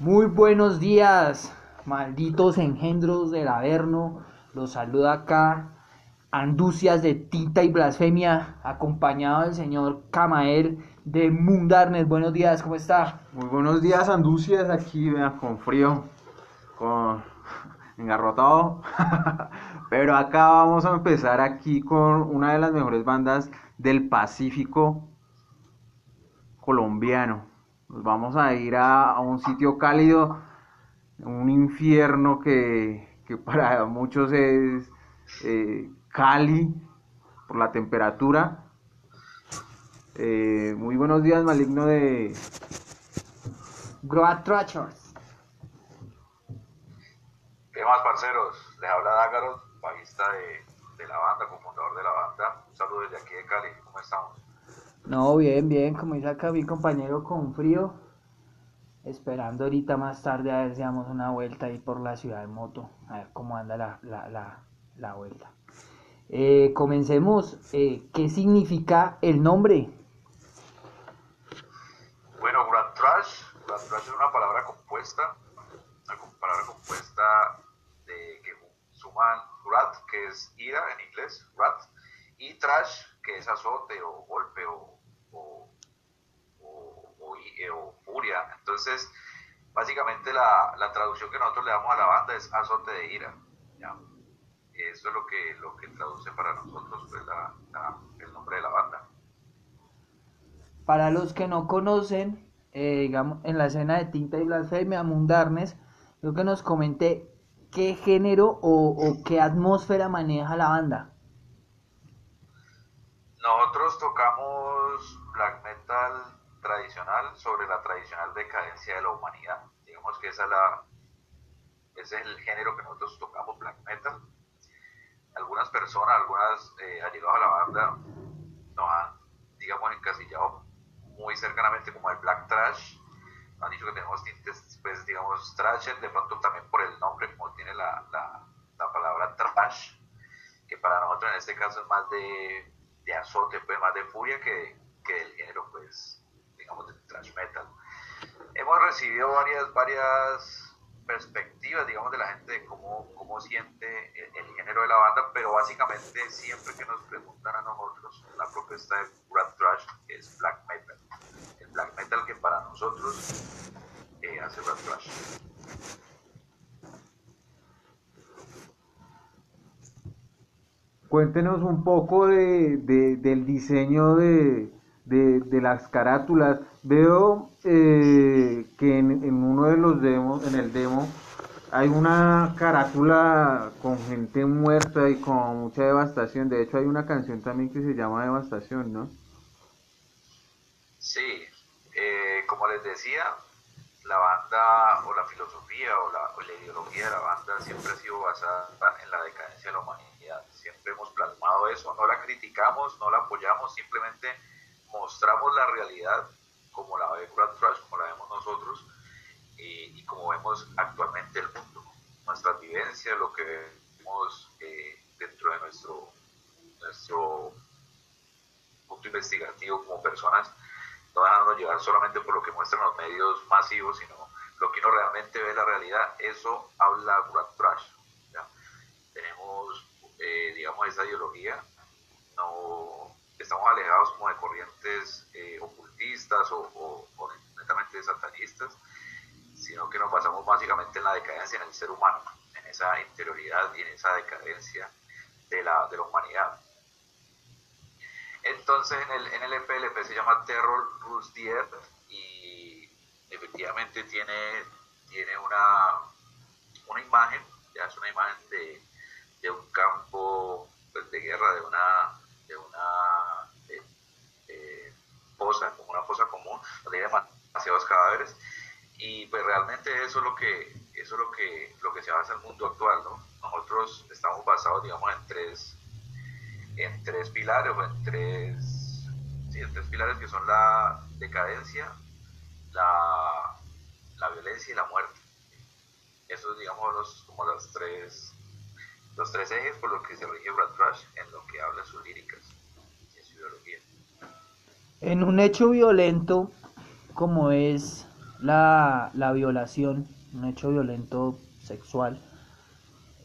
Muy buenos días, malditos engendros del Averno. Los saluda acá Anducias de Tinta y Blasfemia, acompañado del señor Camael de Mundarnes. Buenos días, ¿cómo está? Muy buenos días, Anducias, aquí con frío, con engarrotado. Pero acá vamos a empezar aquí con una de las mejores bandas del Pacífico colombiano. Nos vamos a ir a, un sitio cálido, un infierno que, para muchos es eh, Cali por la temperatura. Eh, muy buenos días, maligno de Groat Trachers. ¿Qué más, parceros? Les habla Dágaros, bajista de, la banda, cofundador de la banda. Un saludo desde aquí de Cali. ¿Cómo estamos? No, bien, bien, como dice acá mi compañero con frío. Esperando ahorita más tarde a ver si damos una vuelta ahí por la ciudad en moto. A ver cómo anda la, la, la, la vuelta. Eh, comencemos. Eh, ¿Qué significa el nombre? Bueno, Grand Trash. Grand Trash es una palabra compuesta, una palabra compuesta de que suman Rat, que es ira en inglés, Rat, y Trash, es azote o golpe o, o, eh, o furia. Entonces, básicamente la, la traducción que nosotros le damos a la banda es azote de ira. ¿ya? Eso es lo que, lo que traduce para nosotros pues, la- el nombre de la banda. Para los que no conocen, eh, digamos, en la escena de Tinta y Blasfemia, Mundarnes, yo que nos comente qué género o, o qué atmósfera maneja la banda. Nosotros tocamos black metal tradicional sobre la tradicional decadencia de la humanidad. Digamos que esa es la, ese es el género que nosotros tocamos, black metal. Algunas personas, algunas eh, allegados a la banda, nos han, digamos, encasillado muy cercanamente como el black trash. Nos han dicho que tenemos tintes, pues, digamos, trash, de pronto también por el nombre, como tiene la, la, la palabra trash, que para nosotros en este caso es más de, de azote, pues más de furia que, que del género, pues, digamos, del thrash metal. Hemos recibido varias, varias perspectivas, digamos, de la gente de cómo, cómo siente el, el género de la banda, pero básicamente siempre que nos preguntan a nosotros, la propuesta de Brad Thrash es black metal. El black metal que para nosotros eh, hace Brad Thrash. Cuéntenos un poco de, de- del diseño de, de- las carátulas. Veo eh, que en, en uno de los demos, en el demo, hay una carátula con gente muerta y con mucha devastación. De hecho, hay una canción también que se llama Devastación, ¿no? Sí, eh, como les decía, la banda o la filosofía o la, o la ideología de la banda siempre ha sido basada en la decadencia de la humanidad. Hemos plasmado eso, no la criticamos, no la apoyamos, simplemente mostramos la realidad como la ve Brad Trash, como la vemos nosotros y, y como vemos actualmente el mundo, nuestras vivencias, lo que vemos eh, dentro de nuestro, nuestro punto investigativo como personas, no dejándonos llevar solamente por lo que muestran los medios masivos, sino lo que uno realmente ve la realidad, eso habla Brad Trash. Tenemos, eh, digamos, esa ideología, no estamos alejados como de corrientes eh, ocultistas o, o- o netamente satanistas, sino que nos basamos básicamente en la decadencia en el ser humano, en esa interioridad y en esa decadencia de la, de la humanidad. Entonces en el, en el EP, el EP se llama Terror Earth y efectivamente tiene, tiene una, una imagen, ya es una imagen de, de un campo pues, de guerra, de una, de una eh, eh, fosa, como una fosa común, donde hay demasiados cadáveres. Y pues realmente eso es lo que eso es lo que lo que se basa el mundo actual no nosotros estamos basados digamos en tres en tres pilares o en tres sí, en tres pilares que son la decadencia la, la violencia y la muerte. Esos digamos los, como los tres los tres ejes por los que se rige en lo que habla sus líricas y en su ideología En un hecho violento como es la, la violación, un hecho violento sexual,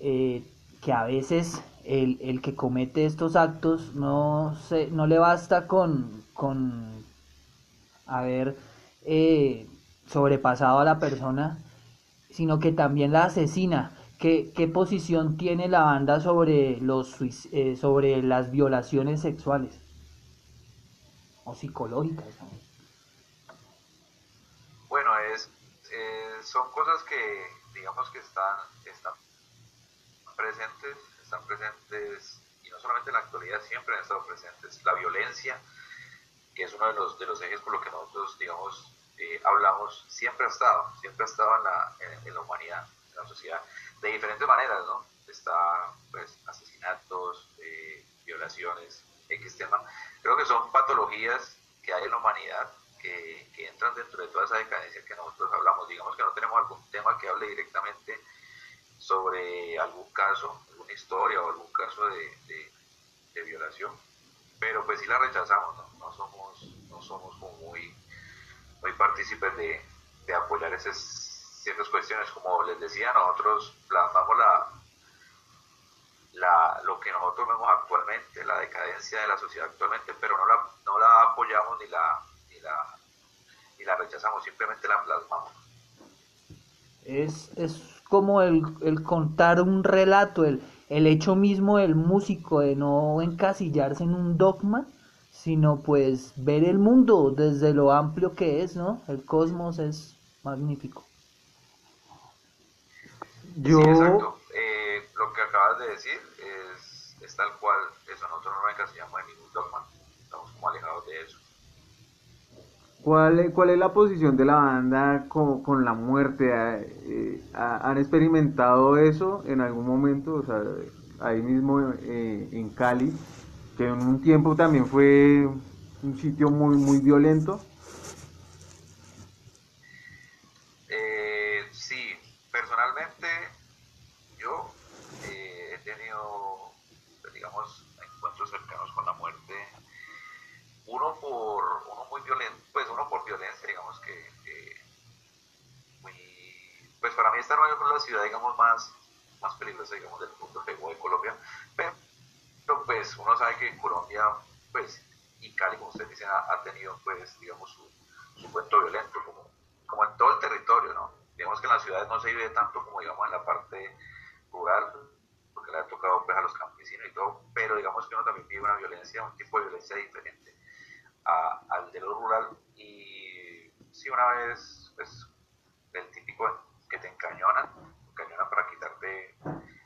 eh, que a veces el, el, que comete estos actos no, se, no le basta con, con haber eh, sobrepasado a la persona, sino que también la asesina. ¿Qué, qué posición tiene la banda sobre, los, eh, sobre las violaciones sexuales o psicológicas? Bueno, es, eh, son cosas que digamos que están, están presentes, están presentes y no solamente en la actualidad, siempre han estado presentes. La violencia, que es uno de los, de los ejes por los que nosotros, digamos, eh, hablamos, siempre ha estado, siempre ha estado en la, en, la humanidad, en la sociedad, de diferentes maneras, ¿no? Está, pues, asesinatos, eh, violaciones, X tema. Creo que son patologías que hay en la humanidad que, entran dentro de toda esa decadencia que nosotros hablamos. Digamos que no tenemos algún tema que hable directamente sobre algún caso, alguna historia o algún caso de, de, violación, pero pues sí la rechazamos, ¿no? No somos, no somos muy muy partícipes de, de apoyar esas ciertas cuestiones. Como les decía, nosotros plasmamos la, la, lo que nosotros vemos actualmente, la decadencia de la sociedad actualmente, pero no la, no la apoyamos ni la, ni la, ni la rechazamos, simplemente la plasmamos. Es, es como el, el contar un relato, el, el hecho mismo del músico de no encasillarse en un dogma sino pues ver el mundo desde lo amplio que es, ¿no? El cosmos es magnífico. Yo... Sí, exacto. Eh, lo que acabas de decir es, es, tal cual eso. Nosotros no encasillamos en ningún dogma. Estamos como alejados de eso. ¿Cuál, ¿Cuál es la posición de la banda con, con la muerte? Eh, ¿Han experimentado eso en algún momento? O sea, ahí mismo eh, en Cali que en un tiempo también fue un sitio muy, muy violento. Eh, sí, personalmente yo eh, he tenido, digamos, encuentros cercanos con la muerte. Uno por, uno muy violento, pues uno por violencia, digamos que, muy, pues para mí esta no es la ciudad, digamos, más, más peligrosa, digamos, del mundo de Colombia, pero pero pues uno sabe que Colombia, pues, y Cali, como ustedes dicen, ha, tenido, pues, digamos, su, su cuento violento, como, como en todo el territorio, ¿no? Digamos que en las ciudades no se vive tanto como, digamos, en la parte rural, porque le ha tocado, pues, a los campesinos y todo, pero digamos que uno también vive una violencia, un tipo de violencia diferente al de lo rural, y sí, una vez, pues, el típico que te encañonan, encañonan para quitarte,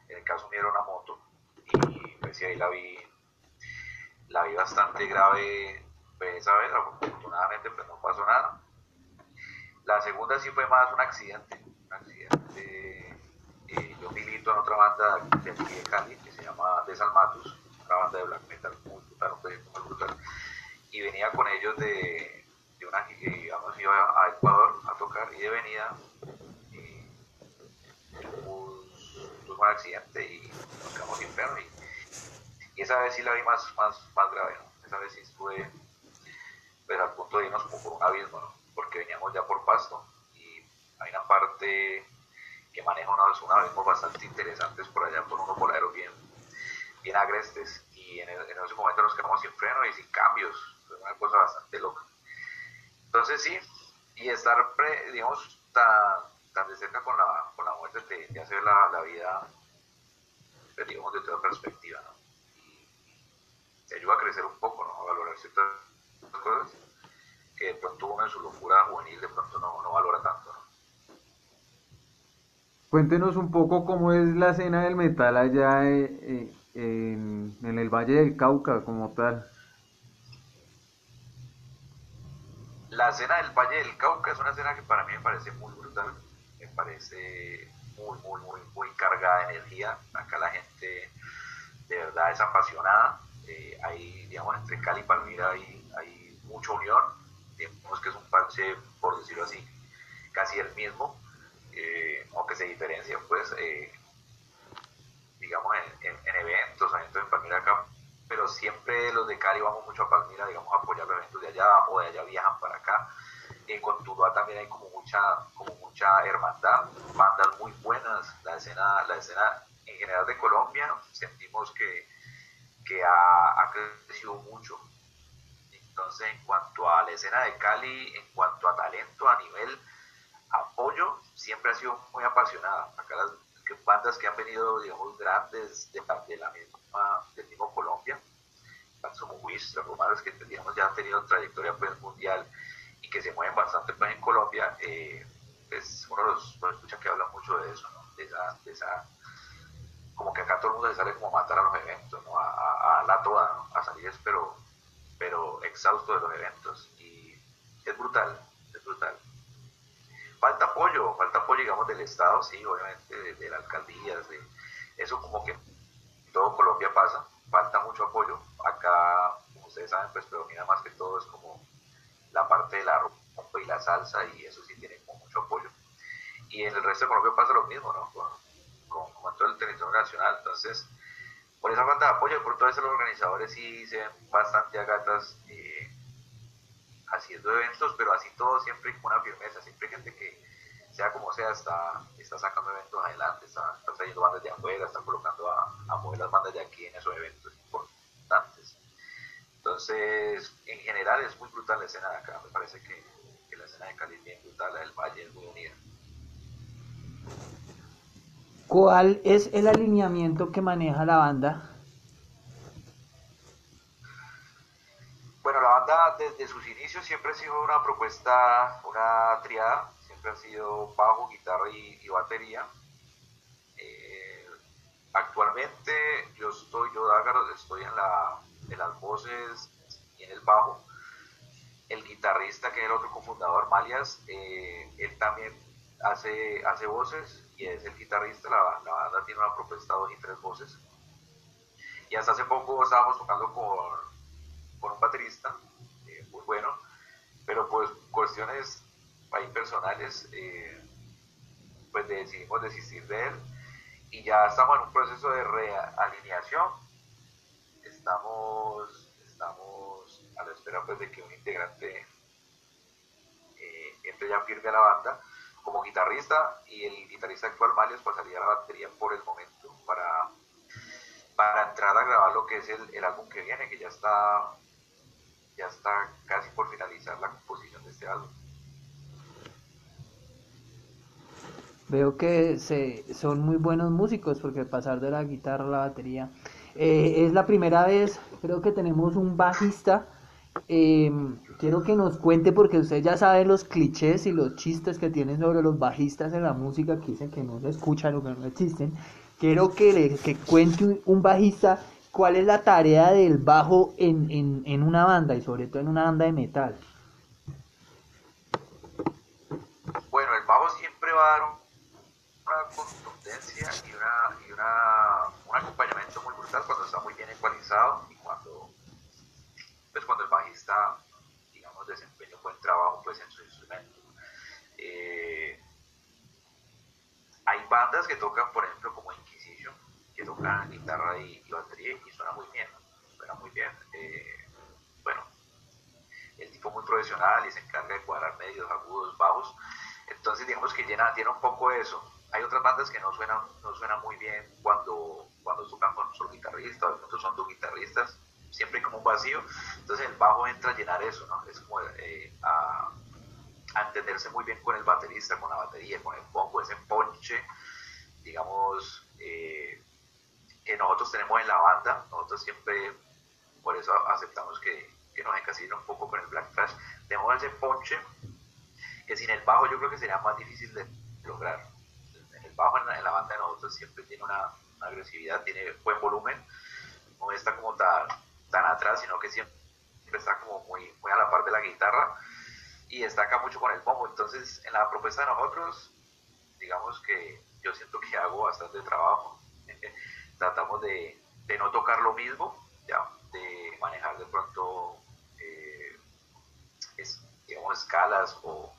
en el caso mío era una moto, y pues ahí la vi, la vi bastante grave pues, esa vez, afortunadamente pues no pasó nada. La segunda sí fue más un accidente, un accidente, eh, yo milito en otra banda de aquí de Cali que se llama Desalmatus, una banda de black metal muy brutal, un proyecto muy brutal, y venía con ellos de, de una, digamos, iba a Ecuador a tocar y de venida un accidente y nos quedamos enfermos. Y, y, esa vez sí la vi más, más, más grave, ¿no? Esa vez sí estuve pues, al punto de irnos por un abismo. Porque veníamos ya por pasto y hay una parte que maneja unos, unos abismos bastante interesantes por allá, por unos voladeros bien, bien agrestes. Y en, en, ese momento nos quedamos sin freno y sin cambios. Fue una cosa bastante loca. Entonces sí, y estar, pre, digamos, tan tan de cerca con la, con la muerte te, te hace la, la vida, pues, digamos, de otra perspectiva, ¿no? Y te ayuda a crecer un poco, ¿no? A valorar ciertas cosas que de pronto uno en su locura juvenil de pronto no, no valora tanto, ¿no? Cuéntenos un poco cómo es la escena del metal allá eh, eh, en, en el Valle del Cauca como tal. La escena del Valle del Cauca es una escena que para mí me parece muy brutal parece muy, muy, muy, muy cargada de energía. Acá la gente de verdad es apasionada. Eh, hay, digamos, entre Cali y Palmira hay, hay mucha unión. Digamos que es un parche, por decirlo así, casi el mismo, eh, aunque se diferencia, pues, eh, digamos, en, en, eventos, eventos en Palmira acá. Pero siempre los de Cali vamos mucho a Palmira, digamos, a apoyar los eventos de allá, o de allá viajan para acá. En Contuluá también hay como mucha, como mucha hermandad, bandas muy buenas, la escena, la escena en general de Colombia sentimos que, que ha, ha crecido mucho. Entonces, en cuanto a la escena de Cali, en cuanto a talento a nivel apoyo, siempre ha sido muy apasionada. Acá las bandas que han venido, digamos, grandes de, de la misma, del mismo Colombia, como Wistra, Romanos, que digamos, ya han tenido trayectoria pues, mundial que se mueven bastante pues, en Colombia, eh, pues uno los, escucha que habla mucho de eso, ¿no? de, esa, de esa, como que acá todo el mundo se sale como a matar a los eventos, ¿no? a, la toda, ¿no? a salir pero, pero exhausto de los eventos y es brutal, es brutal. Falta apoyo, falta apoyo, digamos, del Estado, sí, obviamente, de, de las alcaldías, de eso como que todo Colombia pasa, falta mucho apoyo. Acá, como ustedes saben, pues predomina más que todo es como la parte de la rumba y la salsa y eso sí tiene como mucho apoyo. Y en el resto de Colombia pasa lo mismo, ¿no? Con, con, todo el territorio nacional. Entonces, por esa falta de apoyo, por todo eso los organizadores sí se ven bastante agatas eh, haciendo eventos, pero así todo siempre con una firmeza, siempre gente que sea como sea, está, está sacando eventos adelante, está, está trayendo bandas de afuera, está colocando a, a, mover las bandas de aquí en esos eventos importantes. Entonces, en general es muy brutal la escena de acá, me parece que, que la escena de Cali es bien brutal, la del Valle es muy unida. ¿Cuál es el alineamiento que maneja la banda? Bueno, la banda desde sus inicios siempre ha sido una propuesta, una triada, siempre ha sido bajo, guitarra y, y batería. Eh, actualmente yo estoy, yo Dágaro, estoy en, la, en las voces el bajo. El guitarrista, que es el otro cofundador, Malias, eh, él también hace, hace voces y es el guitarrista. La, banda tiene una propuesta dos y tres voces. Y hasta hace poco estábamos tocando con, con un baterista, eh, muy bueno, pero pues cuestiones ahí personales, eh, pues decidimos desistir de él y ya estamos en un proceso de realineación. Estamos, estamos a la espera pues de que un integrante eh, entre ya firme a la banda como guitarrista y el guitarrista actual Malias pasaría a la batería por el momento para, para entrar a grabar lo que es el, el álbum que viene, que ya está ya está casi por finalizar la composición de este álbum. Veo que se, son muy buenos músicos porque pasar de la guitarra a la batería eh, es la primera vez, creo que tenemos un bajista. Eh, quiero que nos cuente porque usted ya sabe los clichés y los chistes que tienen sobre los bajistas en la música que dicen que no se escuchan o que no existen. Quiero que, le, que cuente un, bajista cuál es la tarea del bajo en, en, en, una banda y sobre todo en una banda de metal. Bueno, el bajo siempre va a dar una contundencia y, una, y una, un acompañamiento muy brutal cuando está muy bien ecualizado y cuando, pues cuando el bajista, digamos, desempeña un buen trabajo pues, en su instrumento. Eh, hay bandas que tocan, por ejemplo, como Inquisition, que tocan guitarra y, y, batería y suena muy bien, suena muy bien. Eh, bueno, el tipo muy profesional y se encarga de cuadrar medios, agudos, bajos. Entonces digamos que llena, tiene un poco eso. Hay otras bandas que no suenan, no suenan muy bien cuando, cuando tocan con solo guitarrista, o otros son dos guitarristas, siempre hay como un vacío. Entonces el bajo entra a llenar eso, ¿no? Es como eh, a, a entenderse muy bien con el baterista, con la batería, con el pongo, ese ponche, digamos, eh, que nosotros tenemos en la banda, nosotros siempre, por eso aceptamos que, que nos encasillen un poco con el Black Trash, tenemos ese ponche que sin el bajo yo creo que sería más difícil de lograr. El bajo en la, en la banda de nosotros siempre tiene una, una, agresividad, tiene buen volumen, no está como tan, tan atrás, sino que siempre está como muy, muy a la par de la guitarra y destaca mucho con el bombo. Entonces, en la propuesta de nosotros, digamos que yo siento que hago bastante trabajo tratamos de, de, no tocar lo mismo, ya, de manejar de pronto, eh, digamos, escalas o,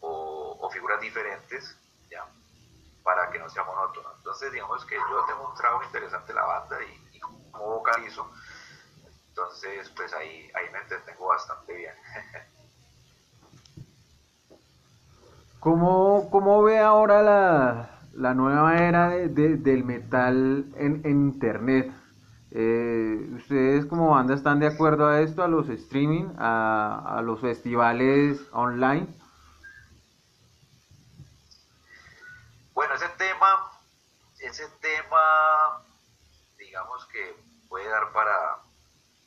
o, o, figuras diferentes, ya, para que no sea monótono. Entonces, digamos que yo tengo un trabajo interesante en la banda y, y como vocalizo, entonces, pues ahí, ahí me entretengo bastante bien. ¿Cómo, cómo ve ahora la, la nueva era de- de- del metal en, en internet? Eh, ¿Ustedes como banda están de acuerdo a esto, a los streaming, a, a los festivales online? Bueno, ese tema, ese tema, digamos que puede dar para,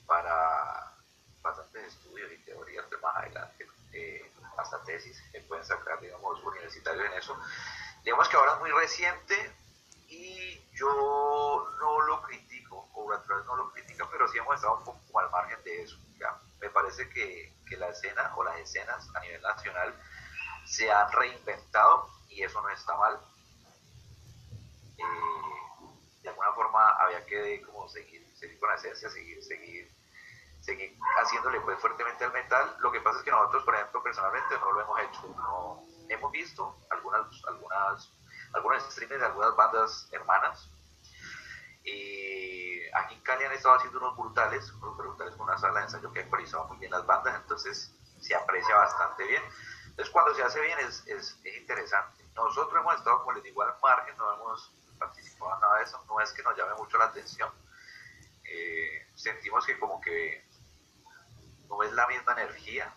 para bastantes estudios y teorías de más adelante, eh, hasta tesis que pueden sacar, digamos, universitarios en eso. Digamos que ahora es muy reciente y yo no lo critico, atrás no lo critica, pero sí hemos estado un poco al margen de eso. Me parece que, que la escena o las escenas a nivel nacional se han reinventado y eso no está mal eh, de alguna forma había que como seguir, seguir con la esencia, seguir, seguir, seguir haciéndole pues fuertemente al metal. Lo que pasa es que nosotros, por ejemplo, personalmente no lo hemos hecho. Hemos visto algunas, algunas, algunos streamers de algunas bandas hermanas. Y aquí en Cali han estado haciendo unos brutales, unos brutales con una sala de ensayo que ha actualizado muy bien las bandas, entonces se aprecia bastante bien. Entonces cuando se hace bien es, es, es interesante. Nosotros hemos estado, como les digo, al margen, no hemos participado en nada de eso, no es que nos llame mucho la atención. Eh, sentimos que como que no es la misma energía,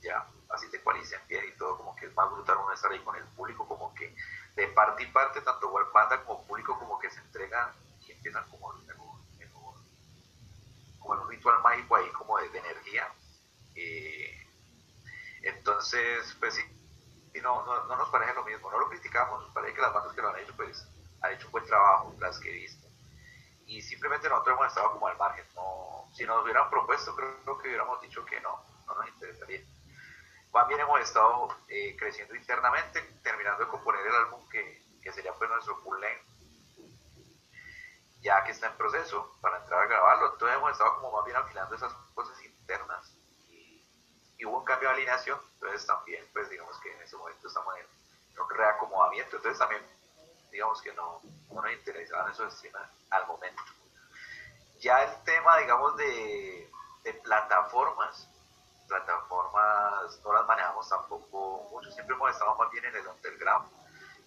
ya, así te ecualicen bien y todo, como que es más brutal uno estar ahí con el público, como que de parte y parte, tanto banda como público, como que se entregan y empiezan como, como, en un ritual mágico ahí, como de, energía. Eh, entonces, pues sí, no, no, no, nos parece lo mismo, no lo criticamos, nos parece que las bandas que lo han hecho, pues han hecho un buen trabajo, las que he visto. Y simplemente nosotros hemos estado como al margen, no, si nos hubieran propuesto, creo que hubiéramos dicho que no, no nos interesaría. Más bien hemos estado eh, creciendo internamente, terminando de componer el álbum que, que sería pues nuestro full length, ya que está en proceso para entrar a grabarlo. Entonces hemos estado como más bien afilando esas cosas internas y, y hubo un cambio de alineación, entonces también pues digamos que en ese momento estamos en, un reacomodamiento, entonces también digamos que no, no nos interesaban esos streamers al momento. Ya el tema digamos de, de plataformas, plataformas no las manejamos tampoco mucho, siempre hemos estado más bien en el underground,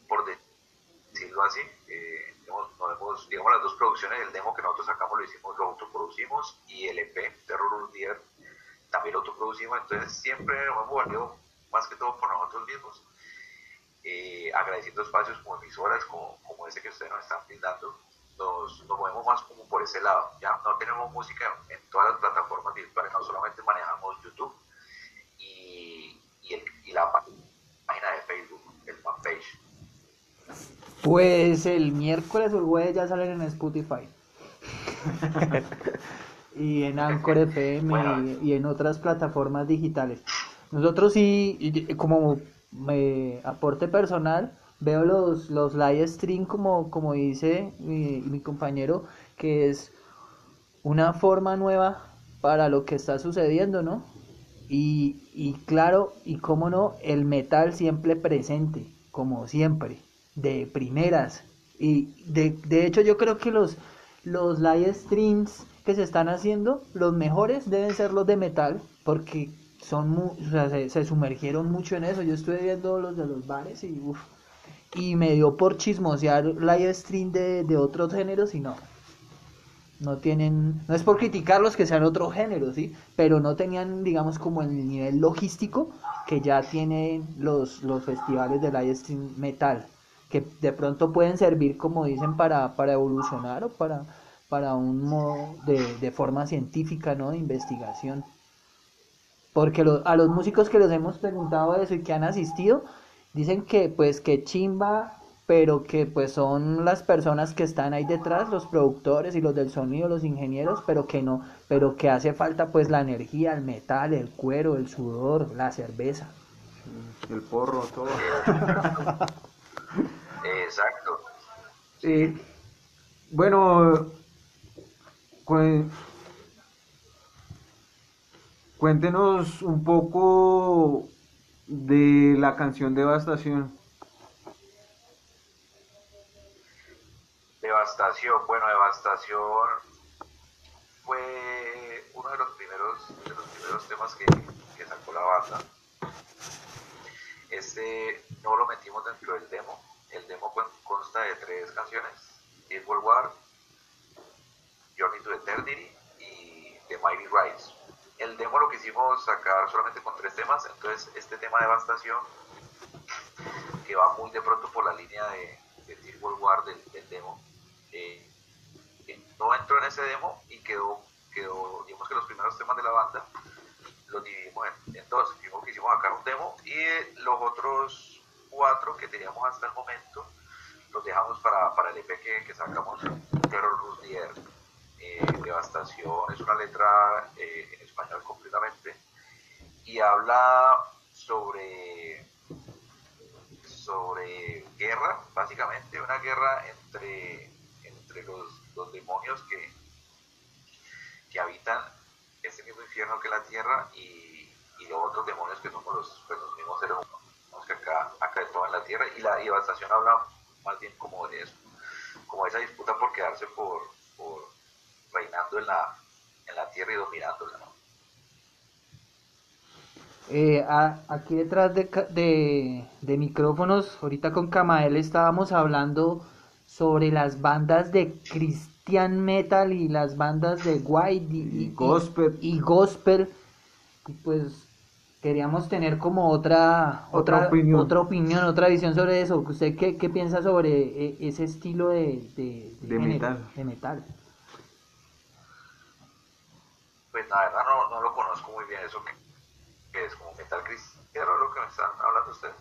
por decirlo así. Eh, digamos, no hemos, digamos, las dos producciones, el demo que nosotros sacamos lo hicimos, lo autoproducimos y el EP, Terror Urdier, también lo autoproducimos, entonces siempre hemos valido más que todo por nosotros mismos, eh, agradeciendo espacios como emisoras, como, como ese que ustedes nos están brindando, nos, nos movemos más como por ese lado, ya no tenemos música en todas las plataformas virtuales, no solamente manejamos YouTube y, el, y la página de Facebook, el fanpage. Pues el miércoles o el jueves ya salen en Spotify. y en Anchor FM Bueno. y, y en otras plataformas digitales. Nosotros sí, y como me aporte personal, veo los, los live stream como, como dice mi, mi compañero, que es una forma nueva para lo que está sucediendo, ¿no? Y, y claro, y cómo no, el metal siempre presente, como siempre, de primeras. Y de, de hecho yo creo que los, los live streams que se están haciendo, los mejores deben ser los de metal, porque son mu- o sea, se, se sumergieron mucho en eso. Yo estuve viendo los de los bares y uf, y me dio por chismosear live stream de, de otros géneros y no. No tienen, no es por criticarlos que sean otro género, ¿sí? Pero no tenían, digamos, como el nivel logístico que ya tienen los, los festivales de live metal, que de pronto pueden servir, como dicen, para, para evolucionar o para, para un modo de, de forma científica, ¿no? De investigación. Porque lo- a los músicos que les hemos preguntado eso y que han asistido, dicen que pues que chimba, pero que pues son las personas que están ahí detrás, los productores y los del sonido, los ingenieros, pero que no, pero que hace falta pues la energía, el metal, el cuero, el sudor, la cerveza. El porro, todo. Exacto. Eh, bueno, cuen- cuéntenos un poco de la canción Devastación. Devastación, bueno, Devastación fue uno de los primeros, de los primeros temas que, sacó la banda. este no lo metimos dentro del demo. El demo consta de tres canciones: Equal War, Journey to Eternity y The Mighty Rise. El demo lo quisimos sacar solamente con tres temas, entonces este tema de devastación, que va muy de pronto por la línea de, de War del, demo, eh, no entró en ese demo y quedó, quedó, digamos que los primeros temas de la banda los dividimos en, dos. Primero quisimos sacar un demo y los otros cuatro que teníamos hasta el momento los dejamos para, para el EP que, que sacamos, Terror Rus eh, Devastación, es una letra eh, en español completamente y habla sobre sobre guerra, básicamente una guerra entre, entre los, los demonios que, que habitan este mismo que la tierra y, y los otros demonios que somos los, pues, los mismos seres humanos que acá, acá en la tierra y la devastación habla más bien como de eso, como esa disputa por quedarse por, por reinando en la, en la tierra y dominándola. Eh, aquí detrás de, de, de, micrófonos, ahorita con Kamael estábamos hablando sobre las bandas de Christian Metal y las bandas de White y, Gospel. Y, Gospel. pues queríamos tener como otra, otra, opinión. otra opinión, otra visión sobre eso. ¿Usted qué, qué piensa sobre e, ese estilo de, de, metal. de metal? Pues la verdad no, no lo conozco muy bien eso que es como metal cristiano lo que me están hablando ustedes.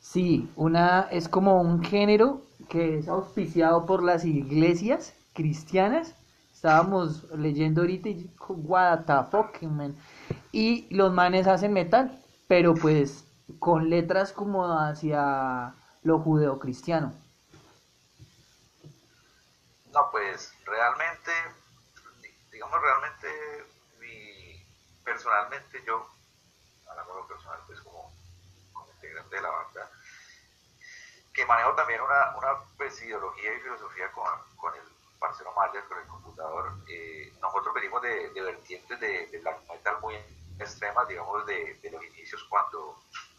Sí, una es como un género que es auspiciado por las iglesias cristianas. Estábamos leyendo ahorita y what the fuck, man. Y los manes hacen metal, pero pues con letras como hacia lo judeocristiano. No, pues realmente, digamos realmente personalmente yo, hablando lo personal, pues como, como integrante de la banda, que manejo también una, una pues, ideología y filosofía con, con el parcero Maya, con el computador, eh, nosotros venimos de, vertientes de, de, black metal muy extremas, digamos, de, de, los inicios cuando,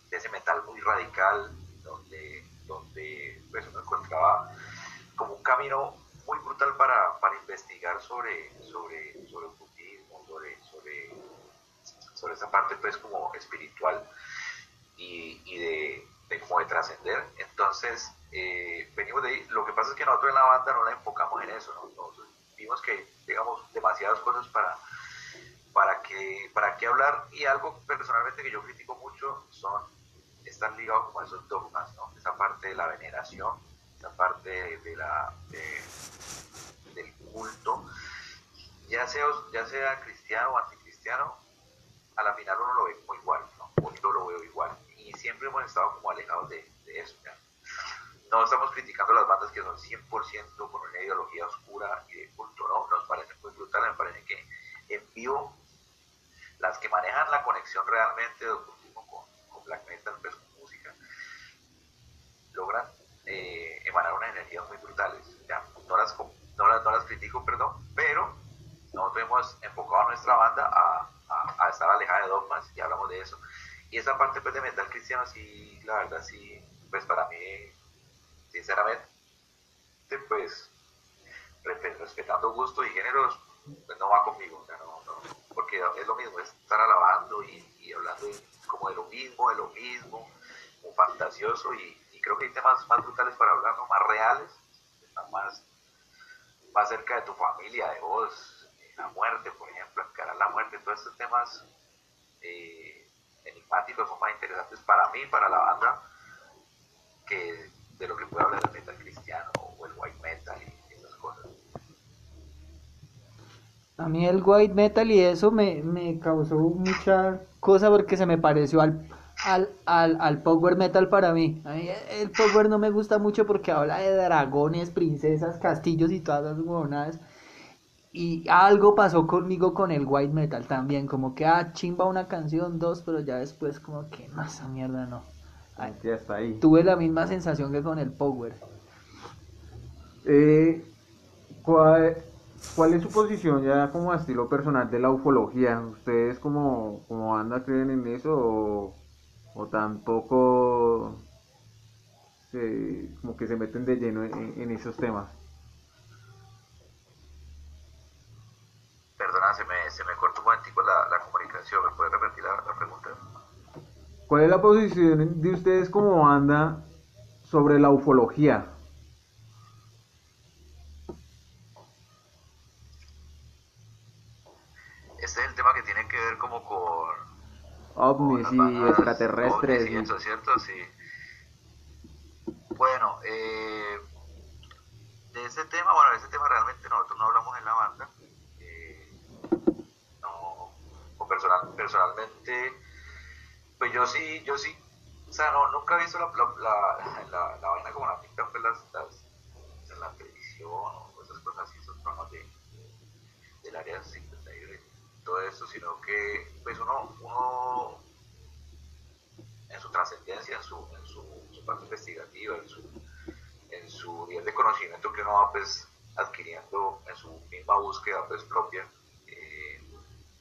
de ese metal muy radical, donde, donde pues, uno encontraba como un camino muy brutal para, para investigar sobre, sobre, sobre ocultismo, sobre, sobre sobre esa parte pues como espiritual y, y de, de, como de trascender. Entonces, eh, venimos de ahí. Lo que pasa es que nosotros en la banda no la enfocamos en eso, ¿no? vimos que, digamos, demasiadas cosas para, para, que, para qué hablar y algo personalmente que yo critico mucho son estar ligados como a esos dogmas, ¿no? Esa parte de la veneración, esa parte de, la, del culto, ya sea, ya sea cristiano o anticristiano, a la final uno lo ve como igual, ¿no? O yo lo veo igual. Siempre hemos estado como alejados de, eso. No estamos criticando las bandas que son 100% con una ideología oscura y de culto, ¿no? Nos parece muy brutal, me parece que en vivo las que manejan la conexión realmente de con, con black metal, pues con música, logran eh, emanar unas energías muy brutales. Ya, no, las, no, las, no las critico, perdón, pero nosotros hemos enfocado a nuestra banda a a, estar alejada de dogmas y hablamos de eso. Y esa parte pues, de metal cristiano, sí, la verdad, sí, pues para mí, sinceramente, pues respetando gustos y géneros, pues no va conmigo, porque es lo mismo, es estar alabando y, hablando como de lo mismo, de lo mismo, un fantasioso y, creo que hay temas más brutales para hablar, más reales, más, más cerca de tu familia, de vos, la muerte, por ejemplo, encarar la muerte, todos estos temas enigmáticos son más interesantes para mí, para la banda, que de lo que puede hablar el metal cristiano o el white metal y esas cosas. A mí el white metal y eso me, me causó mucha cosa porque se me pareció al, al, al, al, power metal para mí. A mí el power no me gusta mucho porque habla de dragones, princesas, castillos y todas esas huevonadas. Y algo pasó conmigo con el white metal también, como que, ah, chimba una canción, dos, pero ya después como que, no, esa mierda no. ya está ahí. Tuve la misma sensación que con el power. Eh, ¿cuál, ¿Cuál es su posición ya como estilo personal de la ufología? ¿Ustedes como, como banda creen en eso o, o tampoco como que se meten de lleno en, esos temas. Perdona, se la, la comunicación, ¿me puede repetir la, la pregunta? ¿Cuál es la posición de ustedes como banda sobre la ufología? Este es el tema que tiene que ver como con ovnis y extraterrestres. y eso, ¿cierto? Sí. Bueno, eh, de ese tema, bueno, de ese tema realmente nosotros no hablamos en la banda. Personalmente, pues yo sí, yo sí, o sea, no, nunca he visto la, la, vaina como la pintan pues las, en la televisión o esas cosas así, esos programas de, del área 51 y todo eso, sino que pues uno, uno en su trascendencia, en su, en su parte investigativa, en su, en su nivel de conocimiento que uno va pues adquiriendo en su misma búsqueda pues propia,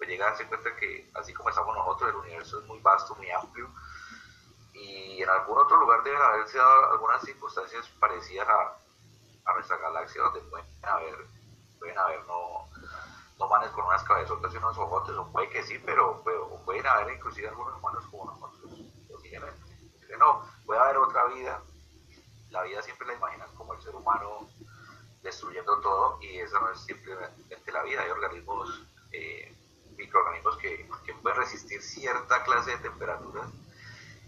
pues llega a darse cuenta que así como estamos nosotros, el universo es muy vasto, muy amplio, y en algún otro lugar deben haberse dado algunas circunstancias parecidas a, a nuestra galaxia donde pueden haber, pueden haber no, no manes con unas cabezotas y unos ojotes, o puede que sí, pero, pueden haber inclusive algunos humanos como nosotros, posiblemente. No, puede haber otra vida. La vida siempre la imaginan como el ser humano destruyendo todo y eso no es simplemente la vida. Hay organismos, eh, microorganismos que, que, pueden resistir cierta clase de temperaturas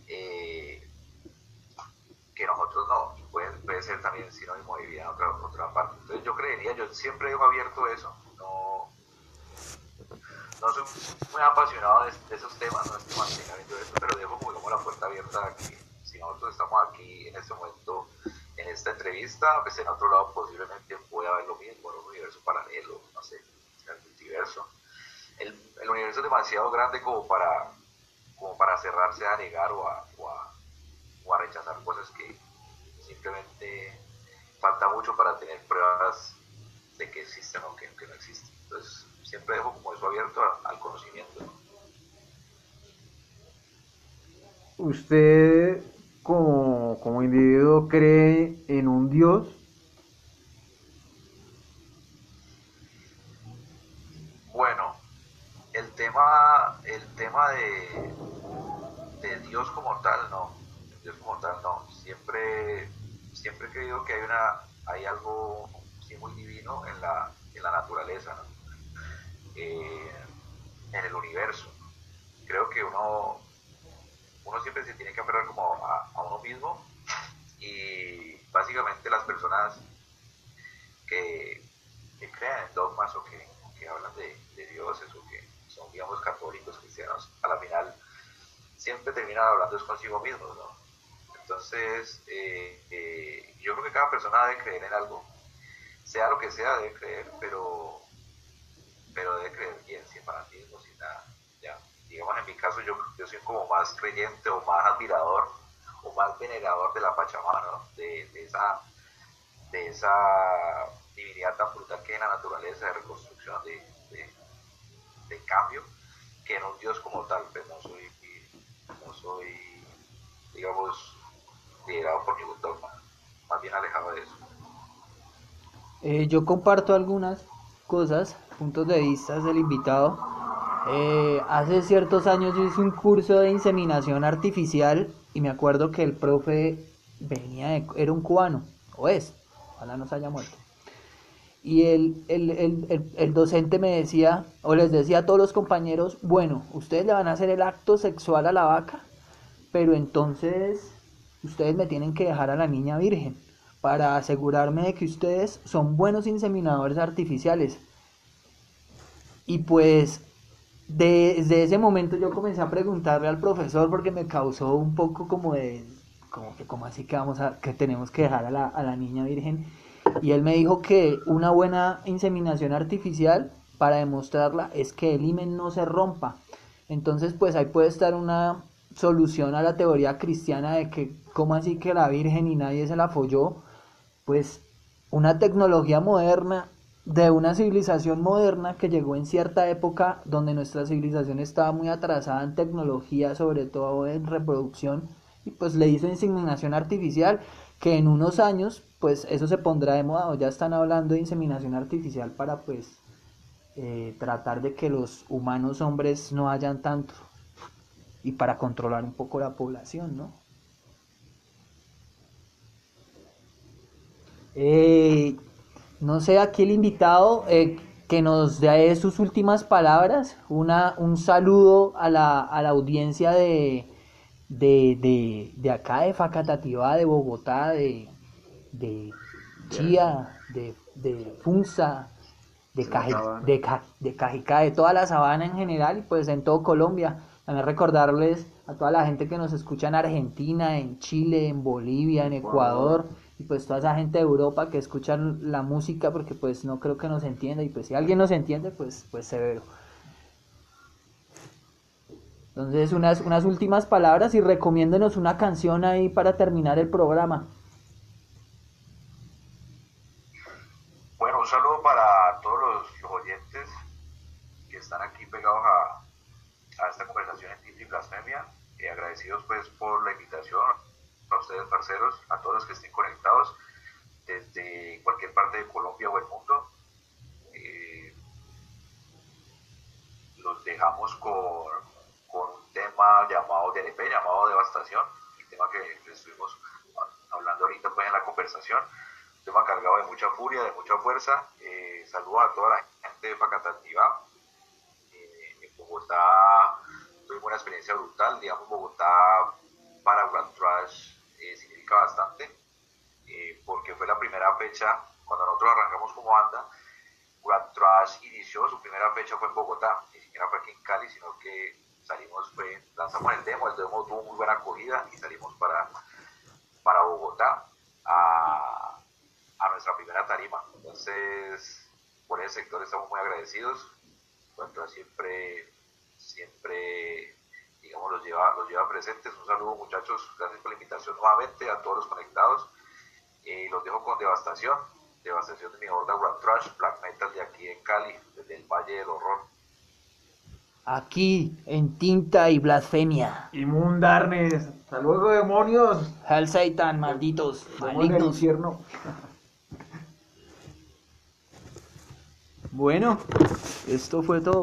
eh, que nosotros no. Puede, puede ser también sinónimo de vida en otra, otra parte. Entonces yo creería, yo siempre dejo abierto eso. No, no soy muy apasionado de, esos temas, no es que esto, pero dejo como la puerta abierta a que si nosotros estamos aquí en este momento en esta entrevista, pues en otro lado posiblemente pueda haber lo mismo, un universo paralelo, no sé, el multiverso. El, universo es demasiado grande como para, como para cerrarse a negar o a, o a, o a rechazar cosas que simplemente falta mucho para tener pruebas de que existen o que, no existen. Entonces, siempre dejo como eso abierto al conocimiento. Usted como, como individuo cree en un Dios? Bueno, el tema, el tema de, de Dios como tal, no. Dios como tal, no. Siempre, siempre he creído que hay una, hay algo muy divino en la, en la naturaleza, eh, en el universo. Creo que uno uno siempre se tiene que aferrar como a, uno mismo y básicamente las personas que, crean en dogmas o que, hablan de, dioses o que son, digamos, católicos, cristianos, a la final siempre terminan hablando es consigo mismos, ¿no? Entonces, eh, eh, yo creo que cada persona debe creer en algo, sea lo que sea, debe creer, pero, pero debe creer bien, sin fanatismo, sin nada digamos en mi caso yo, yo soy como más creyente o más admirador o más venerador de la Pachamama, de, esa, de esa divinidad tan brutal que en la naturaleza de reconstrucción, de, de, cambio, que en un Dios como tal, pues no soy, no soy digamos, liderado por ningún dogma, más bien alejado de eso. Eh, yo comparto algunas cosas, puntos de vista del invitado eh, hace ciertos años yo hice un curso de inseminación artificial y me acuerdo que el profe venía de, era un cubano, o es, ojalá no se haya muerto. Y el, el, el, el, docente me decía, o les decía a todos los compañeros, bueno, ustedes le van a hacer el acto sexual a la vaca, pero entonces ustedes me tienen que dejar a la niña virgen para asegurarme de que ustedes son buenos inseminadores artificiales. Y pues desde ese momento yo comencé a preguntarle al profesor porque me causó un poco como de, como que como así que vamos a, que tenemos que dejar a la, a la niña virgen. Y él me dijo que una buena inseminación artificial para demostrarla es que el himen no se rompa. Entonces pues ahí puede estar una solución a la teoría cristiana de que como así que la virgen y nadie se la folló, pues una tecnología moderna de una civilización moderna que llegó en cierta época donde nuestra civilización estaba muy atrasada en tecnología, sobre todo en reproducción, y pues le hizo inseminación artificial, que en unos años pues eso se pondrá de moda, o ya están hablando de inseminación artificial para pues eh, tratar de que los humanos hombres no hayan tanto y para controlar un poco la población, ¿no? Eh, no sé, aquí el invitado eh, que nos dé sus últimas palabras, una, un saludo a la, a la audiencia de, de, de, de acá, de Facatativá, de Bogotá, de, de Chía, de, de Funza, de, Cajica, de, de Cajicá, de toda la sabana en general y pues en todo Colombia. También recordarles a toda la gente que nos escucha en Argentina, en Chile, en Bolivia, en Ecuador y pues toda esa gente de Europa que escuchan la música porque pues no creo que nos entienda y pues si alguien nos entiende pues pues severo. Entonces unas, unas últimas palabras y recomiéndenos una canción ahí para terminar el programa. Bueno, un saludo para todos los, oyentes que están aquí pegados a, a esta conversación en Tinta y Blasfemia y agradecidos pues por la invitación a ustedes, parceros, a todos los que estén conectados desde cualquier parte de Colombia o el mundo. Eh, los dejamos con, tema llamado DLP, llamado Devastación, el tema que estuvimos hablando ahorita pues, en la conversación. Un tema cargado de mucha furia, de mucha fuerza. Eh, saludos a toda la gente de Facatativa. Eh, en Bogotá tuvimos una experiencia brutal, digamos, Bogotá para Grand Trash eh, significa bastante, eh, porque fue la primera fecha, cuando nosotros arrancamos como banda, Grand Trash inició, su primera fecha fue en Bogotá, ni siquiera fue aquí en Cali, sino que salimos, fue, lanzamos el demo, el demo tuvo muy buena acogida y salimos para, para Bogotá a, a nuestra primera tarima. Entonces, por ese sector estamos muy agradecidos. Grand siempre, siempre digamos, los lleva, los lleva presentes. Un saludo muchachos, gracias por la invitación nuevamente a todos los conectados. Y los dejo con Devastación, Devastación de mi horda Grand Trash, Black Metal de aquí en Cali, desde el Valle del Horror. Aquí, en Tinta y Blasfemia. Inmundarnes, hasta luego demonios. Hell Satan, malditos, malignos. infierno. Bueno, esto fue todo.